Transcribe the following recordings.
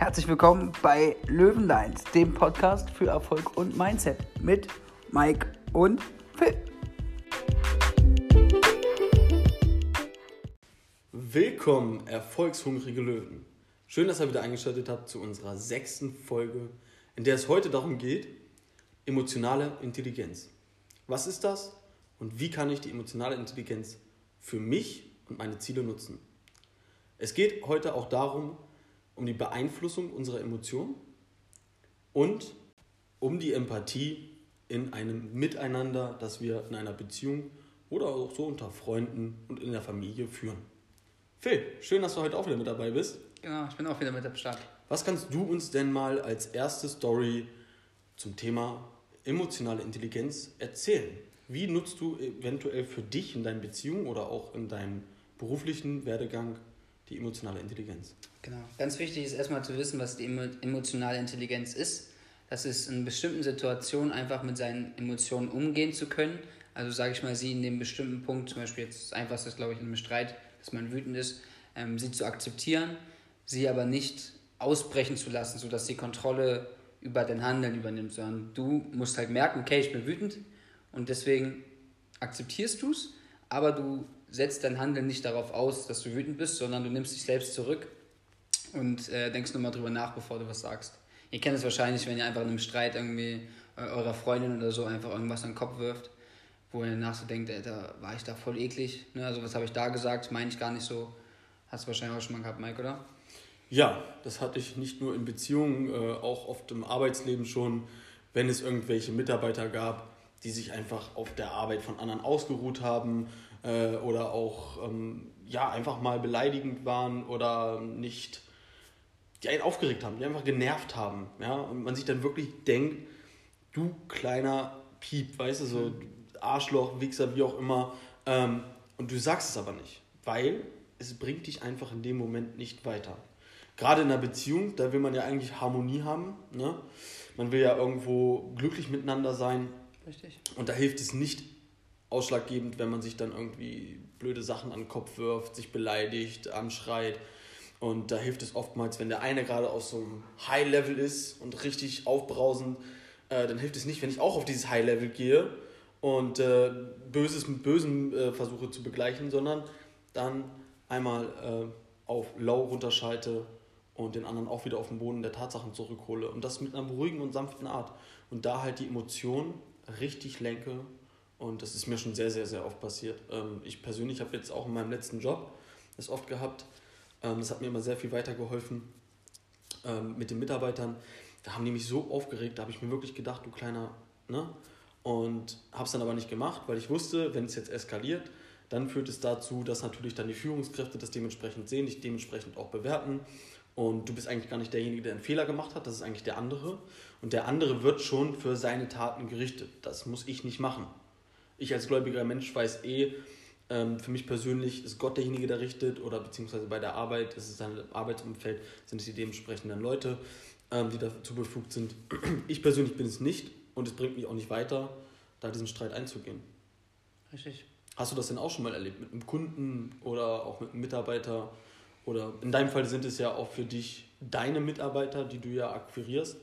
Herzlich willkommen bei Löwenlines, dem Podcast für Erfolg und Mindset mit Mike und Phil. Willkommen, erfolgshungrige Löwen. Schön, dass ihr wieder eingeschaltet habt zu unserer sechsten Folge, in der es heute darum geht, emotionale Intelligenz. Was ist das und wie kann ich die emotionale Intelligenz für mich und meine Ziele nutzen? Es geht heute auch darum, um die Beeinflussung unserer Emotionen und um die Empathie in einem Miteinander, das wir in einer Beziehung oder auch so unter Freunden und in der Familie führen. Phil, schön, dass du heute auch wieder mit dabei bist. Genau, ich bin auch wieder mit am Start. Was kannst du uns denn mal als erste Story zum Thema emotionale Intelligenz erzählen? Wie nutzt du eventuell für dich in deinen Beziehungen oder auch in deinem beruflichen Werdegang die emotionale Intelligenz? Genau. Ganz wichtig ist erstmal zu wissen, was die emotionale Intelligenz ist. Das ist in bestimmten Situationen einfach mit seinen Emotionen umgehen zu können. Also sage ich mal, sie in dem bestimmten Punkt, zum Beispiel jetzt das einfachste ist, glaube ich, in einem Streit, dass man wütend ist, ähm, sie zu akzeptieren, sie aber nicht ausbrechen zu lassen, sodass die Kontrolle über dein Handeln übernimmt, sondern du musst halt merken, okay, ich bin wütend und deswegen akzeptierst du es, aber du setzt dein Handeln nicht darauf aus, dass du wütend bist, sondern du nimmst dich selbst zurück und äh, denkst nochmal drüber nach, bevor du was sagst. Ihr kennt es wahrscheinlich, wenn ihr einfach in einem Streit irgendwie äh, eurer Freundin oder so einfach irgendwas an den Kopf wirft, wo ihr danach so denkt, Alter, war ich da voll eklig? Ne? Also was habe ich da gesagt, meine ich gar nicht so. Hast du wahrscheinlich auch schon mal gehabt, Mike, oder? Ja, das hatte ich nicht nur in Beziehungen, äh, auch oft im Arbeitsleben schon, wenn es irgendwelche Mitarbeiter gab, die sich einfach auf der Arbeit von anderen ausgeruht haben äh, oder auch ähm, ja, einfach mal beleidigend waren oder nicht, die einen aufgeregt haben, die einfach genervt haben. Ja? Und man sich dann wirklich denkt, du kleiner Piep, weißt du, so Arschloch, Wichser, wie auch immer, ähm, und du sagst es aber nicht, weil es bringt dich einfach in dem Moment nicht weiter. Gerade in einer Beziehung, da will man ja eigentlich Harmonie haben. Ne? Man will ja irgendwo glücklich miteinander sein. Richtig. Und da hilft es nicht ausschlaggebend, wenn man sich dann irgendwie blöde Sachen an den Kopf wirft, sich beleidigt, anschreit. Und da hilft es oftmals, wenn der eine gerade auf so einem High-Level ist und richtig aufbrausend, äh, dann hilft es nicht, wenn ich auch auf dieses High-Level gehe und äh, Böses mit Bösem äh, versuche zu begleichen, sondern dann einmal äh, auf Low runterschalte und den anderen auch wieder auf den Boden der Tatsachen zurückhole. Und das mit einer ruhigen und sanften Art. Und da halt die Emotionen richtig lenke. Und das ist mir schon sehr, sehr, sehr oft passiert. Ähm, ich persönlich habe jetzt auch in meinem letzten Job das oft gehabt. Ähm, das hat mir immer sehr viel weitergeholfen ähm, mit den Mitarbeitern. Da haben die mich so aufgeregt, da habe ich mir wirklich gedacht, du kleiner, ne? Und habe es dann aber nicht gemacht, weil ich wusste, wenn es jetzt eskaliert, dann führt es dazu, dass natürlich dann die Führungskräfte das dementsprechend sehen, dich dementsprechend auch bewerten. Und du bist eigentlich gar nicht derjenige, der einen Fehler gemacht hat, das ist eigentlich der andere. Und der andere wird schon für seine Taten gerichtet. Das muss ich nicht machen. Ich als gläubiger Mensch weiß eh, ähm, für mich persönlich ist Gott derjenige, der richtet, oder beziehungsweise bei der Arbeit, ist es sein Arbeitsumfeld, sind es die dementsprechenden Leute, ähm, die dazu befugt sind. Ich persönlich bin es nicht und es bringt mich auch nicht weiter, da diesen Streit einzugehen. Richtig. Hast du das denn auch schon mal erlebt mit einem Kunden oder auch mit einem Mitarbeiter? Oder in deinem Fall sind es ja auch für dich deine Mitarbeiter, die du ja akquirierst.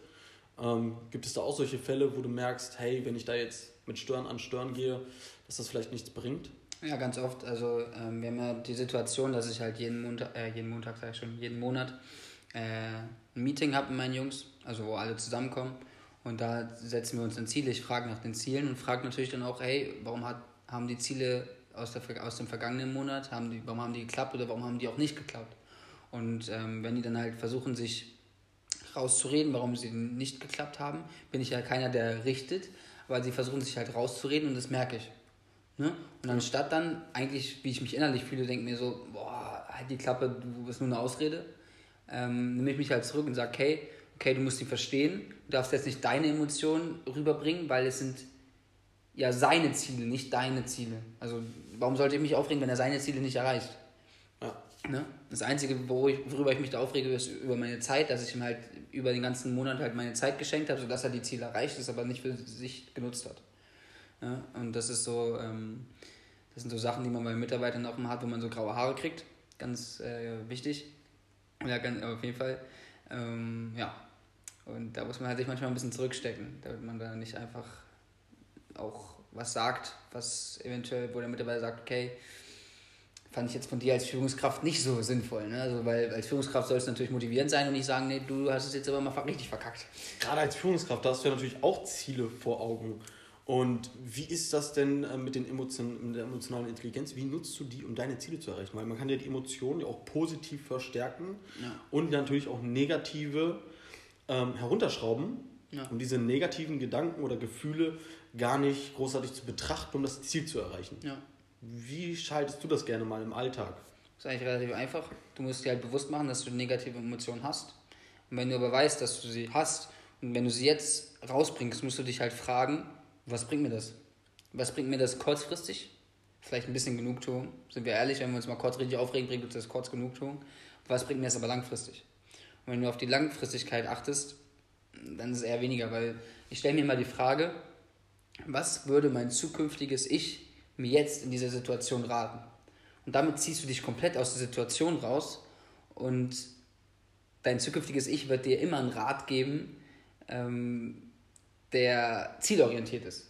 Ähm, gibt es da auch solche Fälle, wo du merkst, hey, wenn ich da jetzt mit Stören an Stören gehe, dass das vielleicht nichts bringt? Ja, ganz oft. Also ähm, wir haben ja die Situation, dass ich halt jeden Montag, äh, jeden Montag sage ich schon, jeden Monat äh, ein Meeting habe mit meinen Jungs, also wo alle zusammenkommen. Und da setzen wir uns ein Ziel. Ich frage nach den Zielen und frage natürlich dann auch, hey, warum hat, haben die Ziele aus, der, aus dem vergangenen Monat, haben die, warum haben die geklappt oder warum haben die auch nicht geklappt? Und ähm, wenn die dann halt versuchen, sich rauszureden, warum sie nicht geklappt haben, bin ich ja keiner, der richtet, aber sie versuchen sich halt rauszureden und das merke ich. Ne? Und anstatt dann eigentlich, wie ich mich innerlich fühle, denke mir so, boah, halt die Klappe, du bist nur eine Ausrede, ähm, nehme ich mich halt zurück und sage, okay, okay, du musst sie verstehen, du darfst jetzt nicht deine Emotionen rüberbringen, weil es sind ja seine Ziele, nicht deine Ziele. Also warum sollte ich mich aufregen, wenn er seine Ziele nicht erreicht? Ja. Ne? Das Einzige, worüber ich mich da aufrege, ist über meine Zeit, dass ich ihm halt über den ganzen Monat halt meine Zeit geschenkt habe, sodass er die Ziele erreicht ist, aber nicht für sich genutzt hat. Ja? Und das ist so, ähm, das sind so Sachen, die man bei Mitarbeitern auch immer hat, wo man so graue Haare kriegt. Ganz äh, wichtig. Ja, ganz, auf jeden Fall. Ähm, ja. Und da muss man halt sich manchmal ein bisschen zurückstecken, damit man da nicht einfach auch was sagt, was eventuell, wo der Mitarbeiter sagt, okay, fand ich jetzt von dir als Führungskraft nicht so sinnvoll. Ne? Also, weil als Führungskraft soll es natürlich motivierend sein und nicht sagen, nee, du hast es jetzt aber mal richtig verkackt. Gerade als Führungskraft, da hast du ja natürlich auch Ziele vor Augen. Und wie ist das denn äh, mit, den Emotionen, mit der emotionalen Intelligenz? Wie nutzt du die, um deine Ziele zu erreichen? Weil man kann ja die Emotionen ja auch positiv verstärken ja. und natürlich auch negative ähm, herunterschrauben, ja. um diese negativen Gedanken oder Gefühle gar nicht großartig zu betrachten, um das Ziel zu erreichen. Ja. Wie schaltest du das gerne mal im Alltag? Das ist eigentlich relativ einfach. Du musst dir halt bewusst machen, dass du negative Emotionen hast. Und wenn du aber weißt, dass du sie hast und wenn du sie jetzt rausbringst, musst du dich halt fragen, was bringt mir das? Was bringt mir das kurzfristig? Vielleicht ein bisschen Genugtuung. Sind wir ehrlich, wenn wir uns mal kurz richtig aufregen, bringt uns das kurz Genugtuung. Was bringt mir das aber langfristig? Und wenn du auf die Langfristigkeit achtest, dann ist es eher weniger, weil ich stelle mir mal die Frage, was würde mein zukünftiges Ich mir jetzt in dieser Situation raten? Und damit ziehst du dich komplett aus der Situation raus und dein zukünftiges Ich wird dir immer einen Rat geben, ähm, der zielorientiert ist.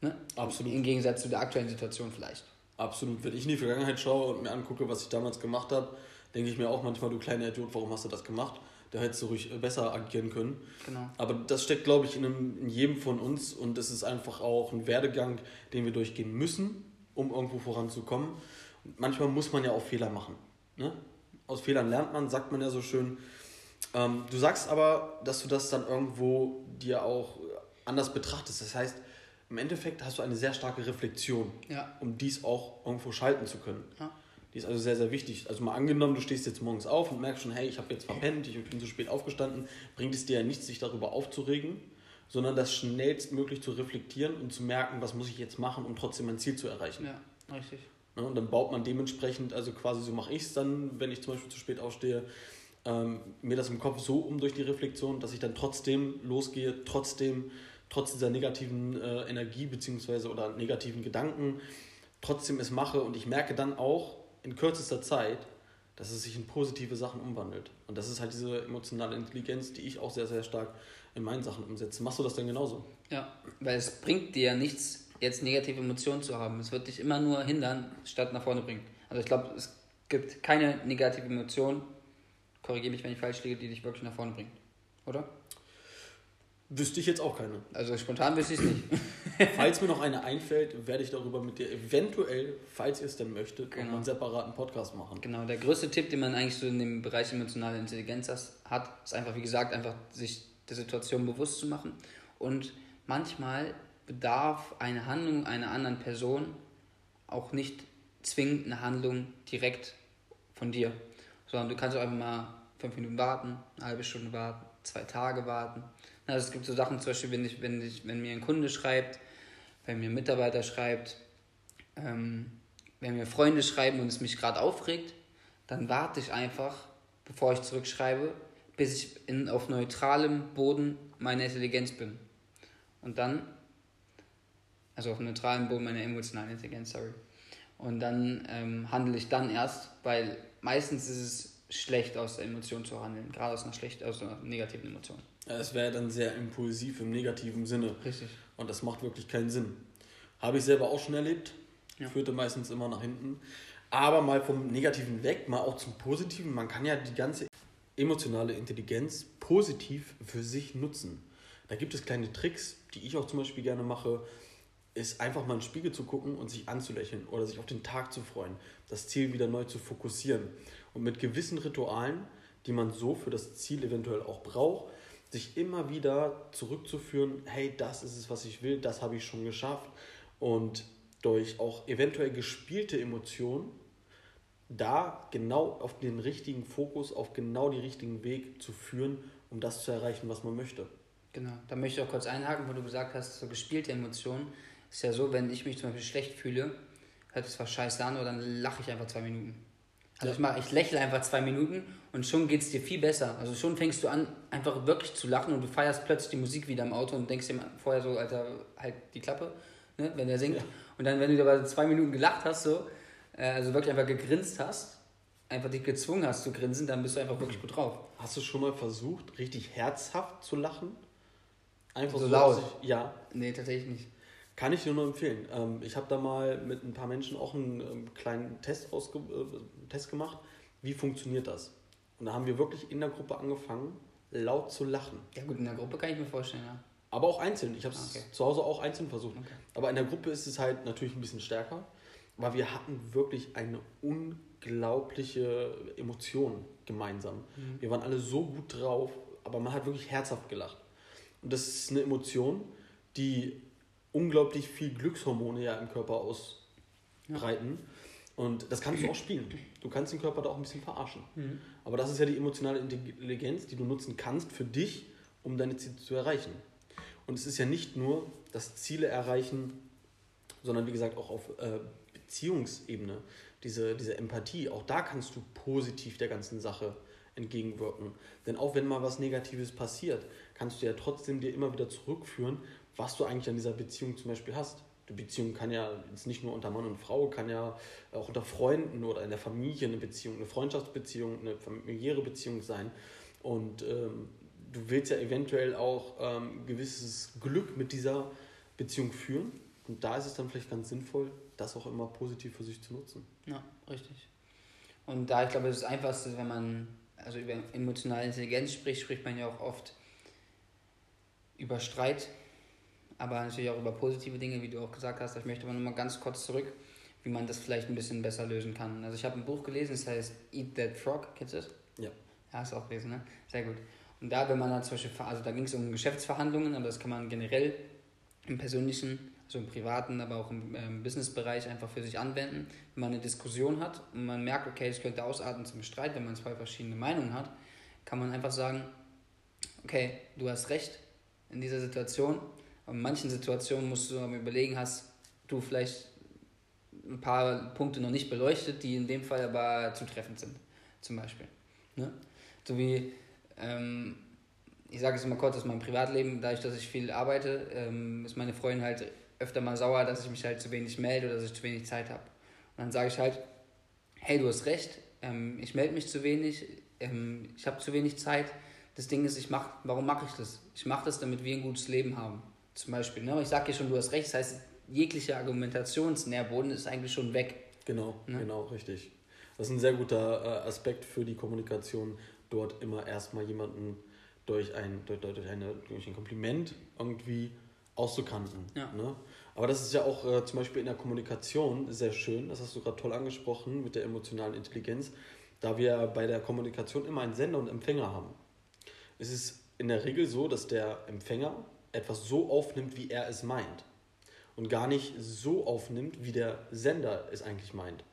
Ne? Absolut. Im Gegensatz zu der aktuellen Situation vielleicht. Absolut. Wenn ich in die Vergangenheit schaue und mir angucke, was ich damals gemacht habe, denke ich mir auch manchmal, du kleiner Idiot, warum hast du das gemacht? Da hättest du ruhig besser agieren können. Genau. Aber das steckt, glaube ich, in, einem, in jedem von uns und es ist einfach auch ein Werdegang, den wir durchgehen müssen, um irgendwo voranzukommen. Und manchmal muss man ja auch Fehler machen. Ne? Aus Fehlern lernt man, sagt man ja so schön. Ähm, du sagst aber, dass du das dann irgendwo dir auch anders betrachtest. Das heißt, im Endeffekt hast du eine sehr starke Reflexion, ja. um dies auch irgendwo schalten zu können. Ja. Die ist also sehr, sehr wichtig. Also mal angenommen, du stehst jetzt morgens auf und merkst schon, hey, ich habe jetzt verpennt, ich bin zu spät aufgestanden, bringt es dir ja nichts, sich darüber aufzuregen, sondern das schnellstmöglich zu reflektieren und zu merken, was muss ich jetzt machen, um trotzdem mein Ziel zu erreichen. Ja, richtig. Ja, und dann baut man dementsprechend, also quasi so mache ich es dann, wenn ich zum Beispiel zu spät aufstehe, ähm, mir das im Kopf so um durch die Reflexion, dass ich dann trotzdem losgehe, trotzdem trotz dieser negativen äh, Energie beziehungsweise oder negativen Gedanken trotzdem es mache und ich merke dann auch in kürzester Zeit, dass es sich in positive Sachen umwandelt. Und das ist halt diese emotionale Intelligenz, die ich auch sehr, sehr stark in meinen Sachen umsetze. Machst du das denn genauso? Ja, weil es bringt dir ja nichts, jetzt negative Emotionen zu haben. Es wird dich immer nur hindern, statt nach vorne bringen. Also ich glaube, es gibt keine negative Emotion, korrigiere mich, wenn ich falsch liege, die dich wirklich nach vorne bringt. Oder? Wüsste ich jetzt auch keine. Also spontan wüsste ich es nicht. falls mir noch eine einfällt, werde ich darüber mit dir eventuell, falls ihr es denn möchtet, genau. einen separaten Podcast machen. Genau, der größte Tipp, den man eigentlich so in dem Bereich emotionale Intelligenz hat, ist einfach, wie gesagt, einfach sich der Situation bewusst zu machen. Und manchmal bedarf eine Handlung einer anderen Person auch nicht zwingend eine Handlung direkt von dir, sondern du kannst auch einfach mal fünf Minuten warten, eine halbe Stunde warten, zwei Tage warten also es gibt so Sachen, zum Beispiel, wenn, ich, wenn, ich, wenn mir ein Kunde schreibt, wenn mir ein Mitarbeiter schreibt, ähm, wenn mir Freunde schreiben und es mich gerade aufregt, dann warte ich einfach, bevor ich zurückschreibe, bis ich in, auf neutralem Boden meiner Intelligenz bin. Und dann, also auf neutralem Boden meiner emotionalen Intelligenz, sorry. Und dann ähm, handle ich dann erst, weil meistens ist es schlecht aus der Emotion zu handeln, gerade aus einer schlecht, aus einer negativen Emotion. Es wäre dann sehr impulsiv im negativen Sinne. Richtig. Und das macht wirklich keinen Sinn. Habe ich selber auch schon erlebt. Ja. Führte meistens immer nach hinten. Aber mal vom Negativen weg, mal auch zum Positiven. Man kann ja die ganze emotionale Intelligenz positiv für sich nutzen. Da gibt es kleine Tricks, die ich auch zum Beispiel gerne mache, ist einfach mal in den Spiegel zu gucken und sich anzulächeln oder sich auf den Tag zu freuen, das Ziel wieder neu zu fokussieren. Und mit gewissen Ritualen, die man so für das Ziel eventuell auch braucht, sich immer wieder zurückzuführen, hey, das ist es, was ich will, das habe ich schon geschafft. Und durch auch eventuell gespielte Emotionen da genau auf den richtigen Fokus, auf genau den richtigen Weg zu führen, um das zu erreichen, was man möchte. Genau, da möchte ich auch kurz einhaken, wo du gesagt hast, so gespielte Emotionen. Ist ja so, wenn ich mich zum Beispiel schlecht fühle, hört es zwar scheiße an, aber dann lache ich einfach zwei Minuten. Also ich, mach, ich lächle einfach zwei Minuten und schon geht es dir viel besser. Also schon fängst du an, einfach wirklich zu lachen und du feierst plötzlich die Musik wieder im Auto und denkst dir vorher so, Alter, halt die Klappe, ne, wenn der singt. Ja. Und dann, wenn du aber zwei Minuten gelacht hast, so, äh, also wirklich einfach gegrinst hast, einfach dich gezwungen hast zu grinsen, dann bist du einfach wirklich gut drauf. Hast du schon mal versucht, richtig herzhaft zu lachen? Einfach So so laut? sich- Ja, Nee, tatsächlich nicht. Kann ich dir nur empfehlen. Ähm, ich habe da mal mit ein paar Menschen auch einen ähm, kleinen Test, ausge äh, Test gemacht. Wie funktioniert das? Und da haben wir wirklich in der Gruppe angefangen, laut zu lachen. Ja gut, in der Gruppe kann ich mir vorstellen, ja. Aber auch einzeln. Ich habe es Okay. zu Hause auch einzeln versucht. Okay. Aber in der Gruppe ist es halt natürlich ein bisschen stärker. Aber wir hatten wirklich eine unglaubliche Emotion gemeinsam. Mhm. Wir waren alle so gut drauf, aber man hat wirklich herzhaft gelacht. Und das ist eine Emotion, die unglaublich viel Glückshormone ja im Körper ausbreiten. Und das kannst du auch spielen. Du kannst den Körper da auch ein bisschen verarschen. Mhm. Aber das ist ja die emotionale Intelligenz, die du nutzen kannst für dich, um deine Ziele zu erreichen. Und es ist ja nicht nur das Ziele erreichen, sondern wie gesagt auch auf äh, Beziehungsebene, diese, diese Empathie, auch da kannst du positiv der ganzen Sache entgegenwirken. Denn auch wenn mal was Negatives passiert, kannst du ja trotzdem dir immer wieder zurückführen, was du eigentlich an dieser Beziehung zum Beispiel hast. Die Beziehung kann ja jetzt nicht nur unter Mann und Frau, kann ja auch unter Freunden oder in der Familie eine Beziehung, eine Freundschaftsbeziehung, eine familiäre Beziehung sein. Und ähm, du willst ja eventuell auch ähm, gewisses Glück mit dieser Beziehung führen. Und da ist es dann vielleicht ganz sinnvoll, das auch immer positiv für sich zu nutzen. Ja, richtig. Und da, ich glaube, das Einfachste, wenn man also über emotionale Intelligenz spricht, spricht man ja auch oft über Streit, aber natürlich auch über positive Dinge, wie du auch gesagt hast. Ich möchte aber nochmal ganz kurz zurück, wie man das vielleicht ein bisschen besser lösen kann. Also ich habe ein Buch gelesen, das heißt Eat That Frog, kennst du das? Ja. Ja, hast du auch gelesen, ne? Sehr gut. Und da, wenn man dann zum Beispiel, also da ging es um Geschäftsverhandlungen, aber das kann man generell im persönlichen, also im privaten, aber auch im ähm, Businessbereich einfach für sich anwenden. Wenn man eine Diskussion hat und man merkt, okay, das könnte ausarten zum Streit, wenn man zwei verschiedene Meinungen hat, kann man einfach sagen, okay, du hast recht in dieser Situation. In manchen Situationen musst du überlegen, hast du vielleicht ein paar Punkte noch nicht beleuchtet, die in dem Fall aber zutreffend sind, zum Beispiel. Ne? So wie, ähm, ich sage es mal kurz aus meinem Privatleben, dadurch, dass ich viel arbeite, ähm, ist meine Freundin halt öfter mal sauer, dass ich mich halt zu wenig melde oder dass ich zu wenig Zeit habe. Und dann sage ich halt, hey, du hast recht, ähm, ich melde mich zu wenig, ähm, ich habe zu wenig Zeit. Das Ding ist, ich mach, warum mache ich das? Ich mache das, damit wir ein gutes Leben haben. Zum Beispiel. Ne? Ich sage dir schon, du hast recht, das heißt, jegliche Argumentationsnährboden ist eigentlich schon weg. Genau, Ne? genau, richtig. Das ist ein sehr guter äh, Aspekt für die Kommunikation, dort immer erstmal jemanden durch ein, durch, durch, eine, durch ein Kompliment irgendwie auszukanten. Ja. Ne? Aber das ist ja auch äh, zum Beispiel in der Kommunikation sehr schön, das hast du gerade toll angesprochen mit der emotionalen Intelligenz, da wir bei der Kommunikation immer einen Sender und Empfänger haben. Es ist in der Regel so, dass der Empfänger etwas so aufnimmt, wie er es meint und gar nicht so aufnimmt, wie der Sender es eigentlich meint.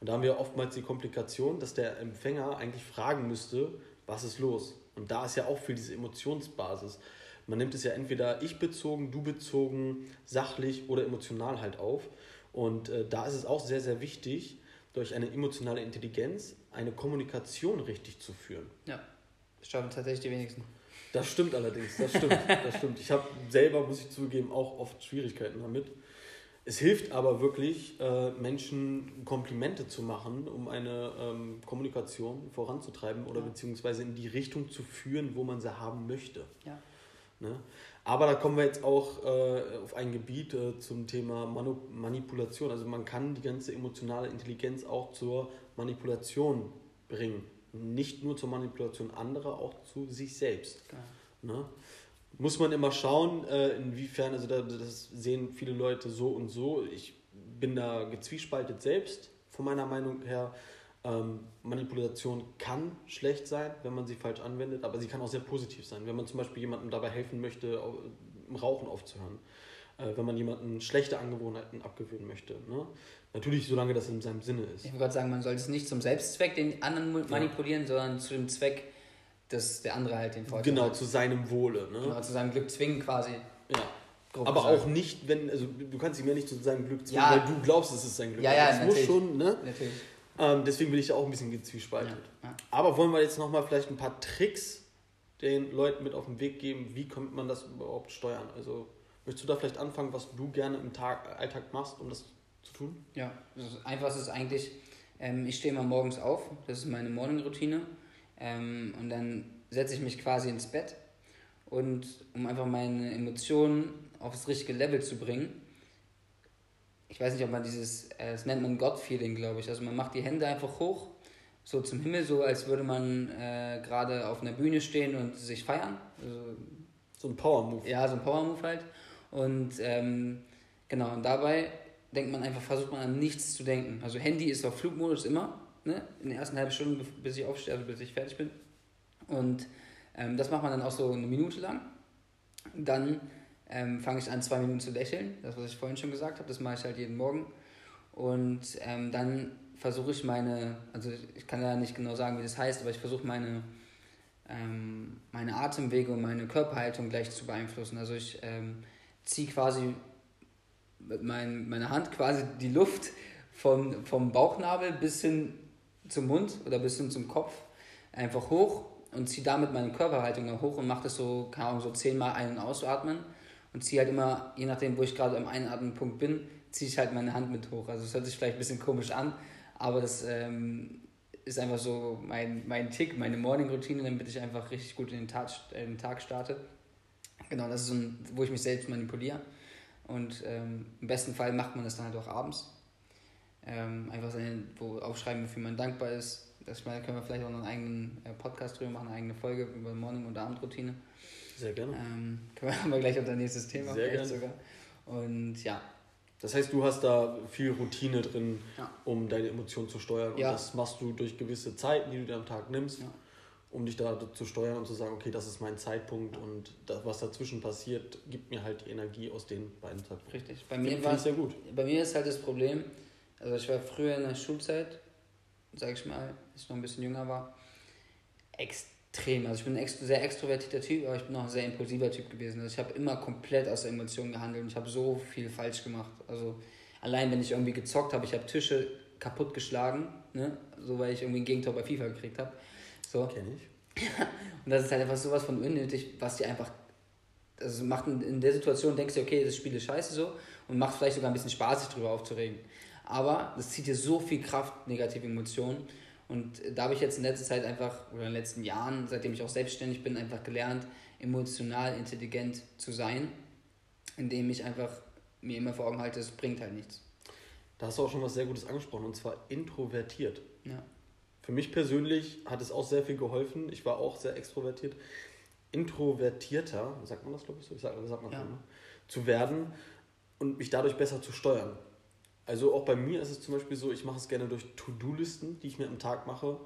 Und da haben wir oftmals die Komplikation, dass der Empfänger eigentlich fragen müsste, was ist los? Und da ist ja auch viel diese Emotionsbasis. Man nimmt es ja entweder ich bezogen, du bezogen, sachlich oder emotional halt auf. Und äh, da ist es auch sehr, sehr wichtig, durch eine emotionale Intelligenz eine Kommunikation richtig zu führen. Ja, das schaffen tatsächlich die wenigsten. Das stimmt allerdings, das stimmt, das stimmt. Ich habe selber, muss ich zugeben, auch oft Schwierigkeiten damit. Es hilft aber wirklich, äh, Menschen Komplimente zu machen, um eine ähm, Kommunikation voranzutreiben oder Ja. beziehungsweise in die Richtung zu führen, wo man sie haben möchte. Ja. Ne? Aber da kommen wir jetzt auch äh, auf ein Gebiet äh, zum Thema Manu Manipulation. Also man kann die ganze emotionale Intelligenz auch zur Manipulation bringen. Nicht nur zur Manipulation anderer, auch zu sich selbst. Genau. Ne? Muss man immer schauen, äh, inwiefern, also da, das sehen viele Leute so und so. Ich bin da gezwiespaltet selbst, von meiner Meinung her. Ähm, Manipulation kann schlecht sein, wenn man sie falsch anwendet, aber sie kann auch sehr positiv sein. Wenn man zum Beispiel jemandem dabei helfen möchte, Rauchen aufzuhören. Äh, wenn man jemanden schlechte Angewohnheiten abgewöhnen möchte. Ne? Natürlich, solange das in seinem Sinne ist. Ich würde gerade sagen, man sollte es nicht zum Selbstzweck den anderen manipulieren, sondern zu dem Zweck, dass der andere halt den Vorteil Genau, hat. zu seinem Wohle. Ne? Genau, zu seinem Glück zwingen quasi. Ja. grob Aber gesagt. auch nicht, wenn, also du kannst ihm ja nicht zu seinem Glück zwingen, Ja. weil du glaubst, es ist sein Glück. Ja, ja, das muss natürlich. schon, ne? Natürlich. Ähm, deswegen bin ich da auch ein bisschen gezwiespaltet. Ja, ja. Aber wollen wir jetzt nochmal vielleicht ein paar Tricks den Leuten mit auf den Weg geben, wie kann man das überhaupt steuern? Also möchtest du da vielleicht anfangen, was du gerne im Tag, Alltag machst, um das zu tun? Ja, das Einfachste ist eigentlich, Ähm, ich stehe immer morgens auf, das ist meine Morning-Routine. Ähm, und dann setze ich mich quasi ins Bett. Und um einfach meine Emotionen aufs richtige Level zu bringen, ich weiß nicht, ob man dieses, äh, das nennt man God-Feeling, glaube ich. Also man macht die Hände einfach hoch, so zum Himmel, so als würde man äh, gerade auf einer Bühne stehen und sich feiern. Also, so ein Power-Move. Ja, so ein Power-Move halt. Und ähm, genau, und dabei denkt man einfach, versucht man an nichts zu denken. Also Handy ist auf Flugmodus immer, ne? in der ersten halben Stunde, bis ich aufstehe, also bis ich fertig bin. Und ähm, das macht man dann auch so eine Minute lang. Dann ähm, fange ich an, zwei Minuten zu lächeln. Das, was ich vorhin schon gesagt habe, das mache ich halt jeden Morgen. Und ähm, dann versuche ich meine, also ich kann ja nicht genau sagen, wie das heißt, aber ich versuche meine, ähm, meine Atemwege und meine Körperhaltung gleich zu beeinflussen. Also ich ähm, ziehe quasi mit mein, meiner Hand quasi die Luft vom, vom Bauchnabel bis hin zum Mund oder bis hin zum Kopf einfach hoch und ziehe damit meine Körperhaltung hoch und mache das so, keine Ahnung, so zehnmal ein- und ausatmen und ziehe halt immer, je nachdem, wo ich gerade am Einatmenpunkt bin, ziehe ich halt meine Hand mit hoch. Also es hört sich vielleicht ein bisschen komisch an, aber das ähm, ist einfach so mein, mein Tick, meine Morning-Routine, damit ich einfach richtig gut in den Tag, äh, den Tag starte. Genau, das ist so ein, wo ich mich selbst manipuliere. Und ähm, im besten Fall macht man das dann halt auch abends. Ähm, einfach seine, wo aufschreiben, wofür man dankbar ist. Das mal, können wir vielleicht auch noch einen eigenen äh, Podcast drüber machen, eine eigene Folge über Morning- und Abendroutine. Sehr gerne. Ähm, können wir aber gleich unser nächstes Thema Sehr gerne. sogar. Und ja. Das heißt, du hast da viel Routine drin, Ja. um deine Emotionen zu steuern. Ja. Und das machst du durch gewisse Zeiten, die du dir am Tag nimmst, Ja. Um dich da zu steuern und zu sagen, okay, das ist mein Zeitpunkt und das, was dazwischen passiert, gibt mir halt die Energie aus den beiden Zeitpunkten. Richtig. Bei mir, war, sehr gut. bei mir ist halt das Problem, also ich war früher in der Schulzeit, sag ich mal, als ich noch ein bisschen jünger war, extrem. Also ich bin ein sehr extrovertierter Typ, aber ich bin auch ein sehr impulsiver Typ gewesen. Also ich habe immer komplett aus der Emotion gehandelt und ich habe so viel falsch gemacht. Also allein wenn ich irgendwie gezockt habe, ich habe Tische kaputt geschlagen, ne? so weil ich irgendwie ein Gegentor bei FIFA gekriegt habe. So. Kenn ich. Und das ist halt einfach sowas von unnötig, was dir einfach. Also macht in, der Situation, denkst du, okay, das Spiel ist scheiße so und macht vielleicht sogar ein bisschen Spaß, sich drüber aufzuregen. Aber das zieht dir so viel Kraft, negative Emotionen. Und da habe ich jetzt in letzter Zeit einfach, oder in den letzten Jahren, seitdem ich auch selbstständig bin, einfach gelernt, emotional intelligent zu sein, indem ich einfach mir immer vor Augen halte, es bringt halt nichts. Da hast du auch schon was sehr Gutes angesprochen, und zwar introvertiert. Ja. Für mich persönlich hat es auch sehr viel geholfen. Ich war auch sehr extrovertiert. Introvertierter, sagt man das, glaube ich, so? Ich sag, sagt man Ja. so, ne? zu werden und mich dadurch besser zu steuern. Also auch bei mir ist es zum Beispiel so, ich mache es gerne durch To-Do-Listen, die ich mir am Tag mache,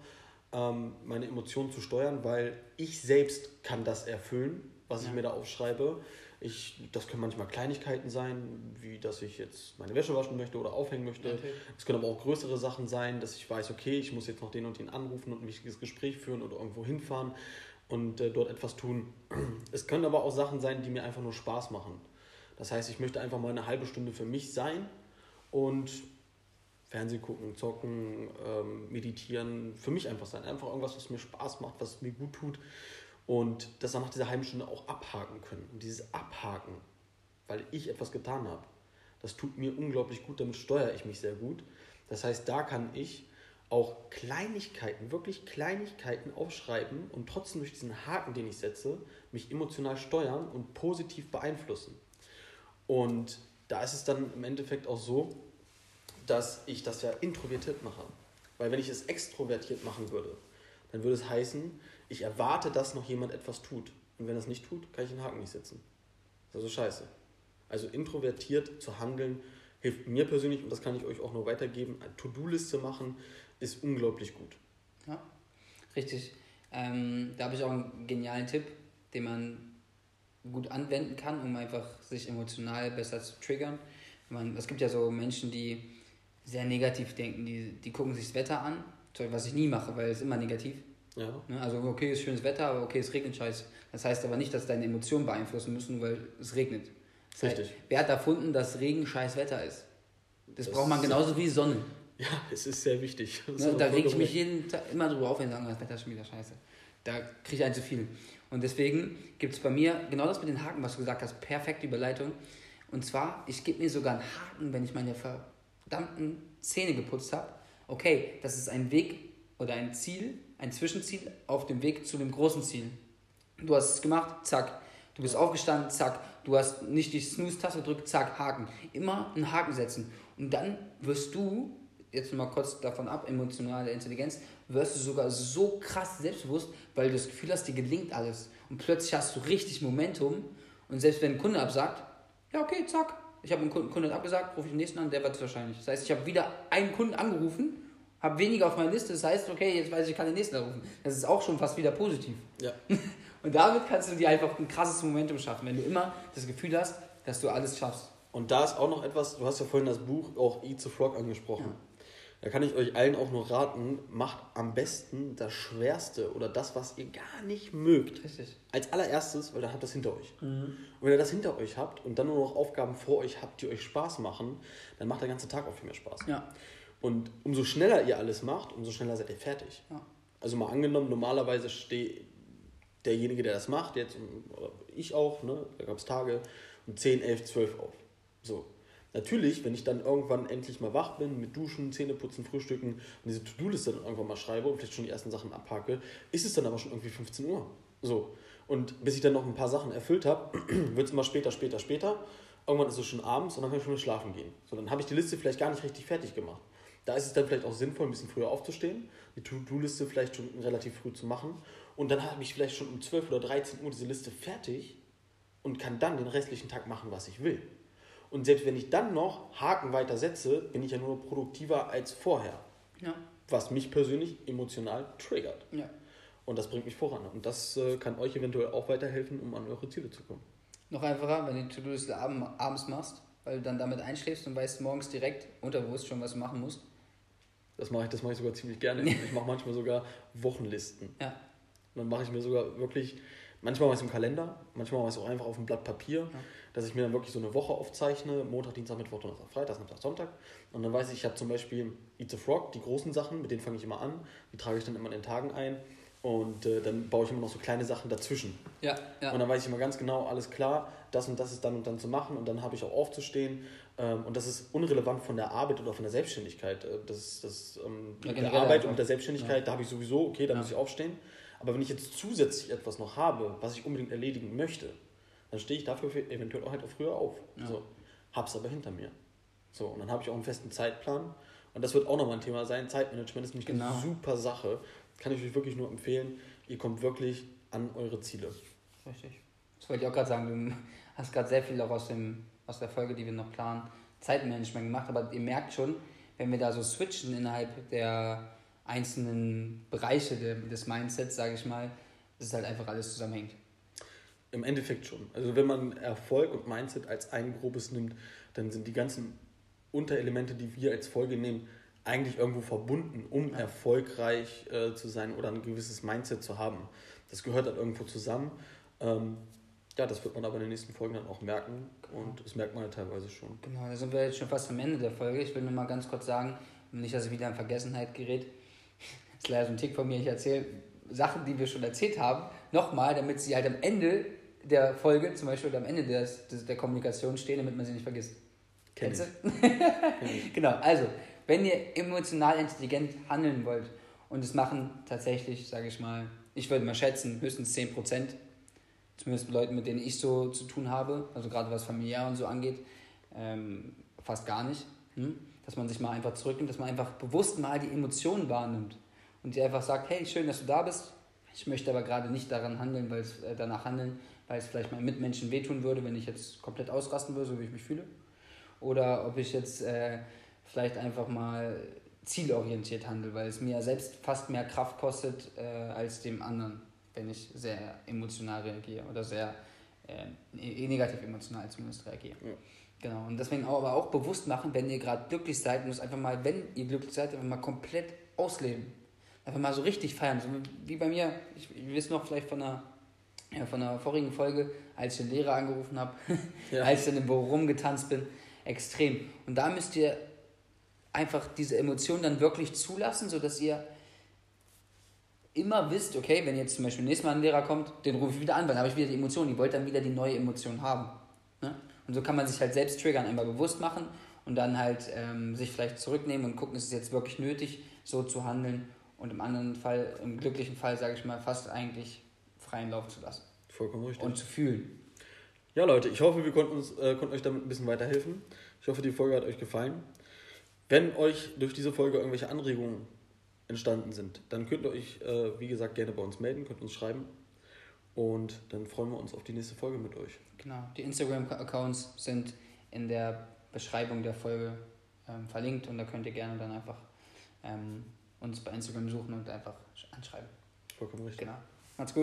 ähm, meine Emotionen zu steuern, weil ich selbst kann das erfüllen, was ich Ja. mir da aufschreibe. Ich, das können manchmal Kleinigkeiten sein, wie dass ich jetzt meine Wäsche waschen möchte oder aufhängen möchte. Es können aber auch größere Sachen sein, dass ich weiß, okay, ich muss jetzt noch den und den anrufen und ein wichtiges Gespräch führen oder irgendwo hinfahren und äh, dort etwas tun. Es können aber auch Sachen sein, die mir einfach nur Spaß machen. Das heißt, ich möchte einfach mal eine halbe Stunde für mich sein und Fernsehen gucken, zocken, ähm, meditieren, für mich einfach sein. Einfach irgendwas, was mir Spaß macht, was mir gut tut und das dann nach dieser halben Stunde auch abhaken können. Und dieses Abhaken, weil ich etwas getan habe, das tut mir unglaublich gut, damit steuere ich mich sehr gut. Das heißt, da kann ich auch Kleinigkeiten, wirklich Kleinigkeiten aufschreiben und trotzdem durch diesen Haken, den ich setze, mich emotional steuern und positiv beeinflussen. Und da ist es dann im Endeffekt auch so, dass ich das ja introvertiert mache. Weil wenn ich es extrovertiert machen würde, dann würde es heißen, ich erwarte, dass noch jemand etwas tut. Und wenn er es nicht tut, kann ich den Haken nicht setzen. Das ist also scheiße. Also introvertiert zu handeln hilft mir persönlich, und das kann ich euch auch nur weitergeben, eine To-Do-Liste machen ist unglaublich gut. Ja, richtig. Ähm, da habe ich auch einen genialen Tipp, den man gut anwenden kann, um einfach sich emotional besser zu triggern. Man, es gibt ja so Menschen, die sehr negativ denken, die, die gucken sich das Wetter an, was ich nie mache, weil es immer negativ. Ja, Ne? Also okay, ist schönes Wetter, aber okay, es regnet scheiße. Das heißt aber nicht, dass deine Emotionen beeinflussen müssen, weil es regnet. Das heißt, Richtig. wer hat erfunden, dass Regen scheiß Wetter ist? Das, Das braucht man genauso wie Sonne. ja es ist sehr wichtig. Ne, da reg ich mich jeden Tag immer drüber auf, wenn sie sagen, das Wetter ist schon wieder scheiße. Da kriege ich ein zu viel. Und deswegen gibt es bei mir genau das mit den Haken, was du gesagt hast, perfekte Überleitung. Und zwar, ich gebe mir sogar einen Haken, wenn ich meine verdammten Zähne geputzt habe, okay, das ist ein Weg oder ein Ziel, ein Zwischenziel auf dem Weg zu dem großen Ziel. Du hast es gemacht, zack. Du bist aufgestanden, zack. Du hast nicht die Snooze-Taste gedrückt, zack, Haken. Immer einen Haken setzen. Und dann wirst du, jetzt mal kurz davon ab, emotionale Intelligenz, wirst du sogar so krass selbstbewusst, weil du das Gefühl hast, dir gelingt alles. Und plötzlich hast du richtig Momentum. Und selbst wenn ein Kunde absagt, ja, okay, zack. Ich habe einen Kunden, abgesagt, rufe ich den nächsten an, der wird es wahrscheinlich. Das heißt, ich habe wieder einen Kunden angerufen, habe weniger auf meiner Liste. Das heißt, okay, jetzt weiß ich, ich kann den nächsten anrufen. Das ist auch schon fast wieder positiv. Ja. Und damit kannst du dir einfach ein krasses Momentum schaffen, wenn du immer das Gefühl hast, dass du alles schaffst. Und da ist auch noch etwas, du hast ja vorhin das Buch auch Eat the Frog angesprochen. Ja. Da kann ich euch allen auch nur raten, macht am besten das Schwerste oder das, was ihr gar nicht mögt. Richtig. Als allererstes, weil dann habt ihr das hinter euch. Mhm. Und wenn ihr das hinter euch habt und dann nur noch Aufgaben vor euch habt, die euch Spaß machen, dann macht der ganze Tag auch viel mehr Spaß. Ja. Und umso schneller ihr alles macht, umso schneller seid ihr fertig. Ja. Also mal angenommen, normalerweise steht derjenige, der das macht, jetzt, ich auch, ne, da gab es Tage, um 10, 11, 12 auf. So. Natürlich, wenn ich dann irgendwann endlich mal wach bin, mit Duschen, Zähneputzen, Frühstücken und diese To-Do-Liste dann irgendwann mal schreibe und vielleicht schon die ersten Sachen abhake, ist es dann aber schon irgendwie 15 Uhr. So. Und bis ich dann noch ein paar Sachen erfüllt habe, wird es immer später, später, später. Irgendwann ist es schon abends und dann kann ich schon schlafen gehen. So, dann habe ich die Liste vielleicht gar nicht richtig fertig gemacht. Da ist es dann vielleicht auch sinnvoll, ein bisschen früher aufzustehen, die To-Do-Liste vielleicht schon relativ früh zu machen und dann habe ich vielleicht schon um 12 oder 13 Uhr diese Liste fertig und kann dann den restlichen Tag machen, was ich will. Und selbst wenn ich dann noch Haken weiter setze, bin ich ja nur produktiver als vorher. Ja. Was mich persönlich emotional triggert. Ja. Und das bringt mich voran. Und das äh, kann euch eventuell auch weiterhelfen, um an eure Ziele zu kommen. Noch einfacher, wenn du die To-Do-Liste abends machst, weil du dann damit einschläfst und weißt morgens direkt unterbewusst schon, was du machen musst. Das mache ich, das mache ich sogar ziemlich gerne. ich mache manchmal sogar Wochenlisten. Ja. Und dann mache ich mir sogar wirklich, manchmal mache ich es im Kalender, manchmal mache ich es auch einfach auf einem Blatt Papier, ja. dass ich mir dann wirklich so eine Woche aufzeichne, Montag, Dienstag, Mittwoch, Donnerstag, Freitag, Samstag, Sonntag. Und dann weiß ich, ich habe zum Beispiel Eat the Frog, die großen Sachen, mit denen fange ich immer an, die trage ich dann immer in den Tagen ein. Und äh, dann baue ich immer noch so kleine Sachen dazwischen. Ja, ja. Und dann weiß ich immer ganz genau, alles klar, das und das ist dann und dann zu machen und dann habe ich auch aufzustehen. Ähm, und das ist unrelevant von der Arbeit oder von der Selbstständigkeit. Äh, das, das, ähm, ja, der Arbeit und der Selbstständigkeit, ja. da habe ich sowieso, okay, da muss ich aufstehen. Aber wenn ich jetzt zusätzlich etwas noch habe, was ich unbedingt erledigen möchte, dann stehe ich dafür eventuell auch halt auch früher auf. Ja. So, hab's aber hinter mir. So, und dann habe ich auch einen festen Zeitplan. Und das wird auch nochmal ein Thema sein. Zeitmanagement ist nämlich genau. eine super Sache. Kann ich euch wirklich nur empfehlen. Ihr kommt wirklich an eure Ziele. Richtig. Das wollte ich auch gerade sagen. Du hast gerade sehr viel auch aus, dem, aus der Folge, die wir noch planen, Zeitmanagement gemacht. Aber ihr merkt schon, wenn wir da so switchen innerhalb der einzelnen Bereiche des Mindsets, sage ich mal, dass es halt einfach alles zusammenhängt. Im Endeffekt schon. Also wenn man Erfolg und Mindset als ein grobes nimmt, dann sind die ganzen Unterelemente, die wir als Folge nehmen, eigentlich irgendwo verbunden, um ja. erfolgreich äh, zu sein oder ein gewisses Mindset zu haben. Das gehört halt irgendwo zusammen. Ähm, ja, das wird man aber in den nächsten Folgen dann auch merken und das merkt man ja teilweise schon. Genau, da sind wir jetzt schon fast am Ende der Folge. Ich will nur mal ganz kurz sagen, nicht, dass ich wieder in Vergessenheit gerät, ist leider so ein Tick von mir, ich erzähle Sachen, die wir schon erzählt haben, nochmal, damit sie halt am Ende der Folge, zum Beispiel oder am Ende des, des, der Kommunikation stehen, damit man sie nicht vergisst. Kennst du? genau, also, wenn ihr emotional intelligent handeln wollt, und das machen tatsächlich, sage ich mal, ich würde mal schätzen, höchstens 10%, zumindest Leuten, mit denen ich so zu tun habe, also gerade was familiär und so angeht, ähm, fast gar nicht. Hm? Dass man sich mal einfach zurücknimmt, dass man einfach bewusst mal die Emotionen wahrnimmt und dir einfach sagt, hey, schön, dass du da bist. Ich möchte aber gerade nicht daran handeln, weil es äh, danach handeln, weil es vielleicht meinen Mitmenschen wehtun würde, wenn ich jetzt komplett ausrasten würde, so wie ich mich fühle. Oder ob ich jetzt äh, vielleicht einfach mal zielorientiert handle, weil es mir selbst fast mehr Kraft kostet äh, als dem anderen, wenn ich sehr emotional reagiere oder sehr äh, negativ emotional zumindest reagiere. Ja. Genau, und deswegen aber auch bewusst machen, wenn ihr gerade glücklich seid, muss einfach mal, wenn ihr glücklich seid, einfach mal komplett ausleben einfach mal so richtig feiern. So wie bei mir, ich, ich weiß noch vielleicht von einer, ja, von einer vorigen Folge, als ich den Lehrer angerufen habe, ja. als ich dann im Büro rumgetanzt bin, extrem. Und da müsst ihr einfach diese Emotionen dann wirklich zulassen, sodass ihr immer wisst, okay, wenn jetzt zum Beispiel nächstes Mal ein Lehrer kommt, den rufe ich wieder an, weil dann habe ich wieder die Emotion, die wollte dann wieder die neue Emotion haben. Ne? Und so kann man sich halt selbst triggern, einmal bewusst machen und dann halt ähm, sich vielleicht zurücknehmen und gucken, ist es jetzt wirklich nötig, so zu handeln und im anderen Fall, im glücklichen Fall, sage ich mal, fast eigentlich freien Lauf zu lassen. Vollkommen richtig. Und zu fühlen. Ja, Leute, ich hoffe, wir konnten, uns, äh, konnten euch damit ein bisschen weiterhelfen. Ich hoffe, die Folge hat euch gefallen. Wenn euch durch diese Folge irgendwelche Anregungen entstanden sind, dann könnt ihr euch, äh, wie gesagt, gerne bei uns melden, könnt uns schreiben. Und dann freuen wir uns auf die nächste Folge mit euch. Genau. Die Instagram-Accounts sind in der Beschreibung der Folge ähm, verlinkt und da könnt ihr gerne dann einfach ähm, uns bei Instagram suchen und einfach anschreiben. Vollkommen richtig. Genau. Macht's gut.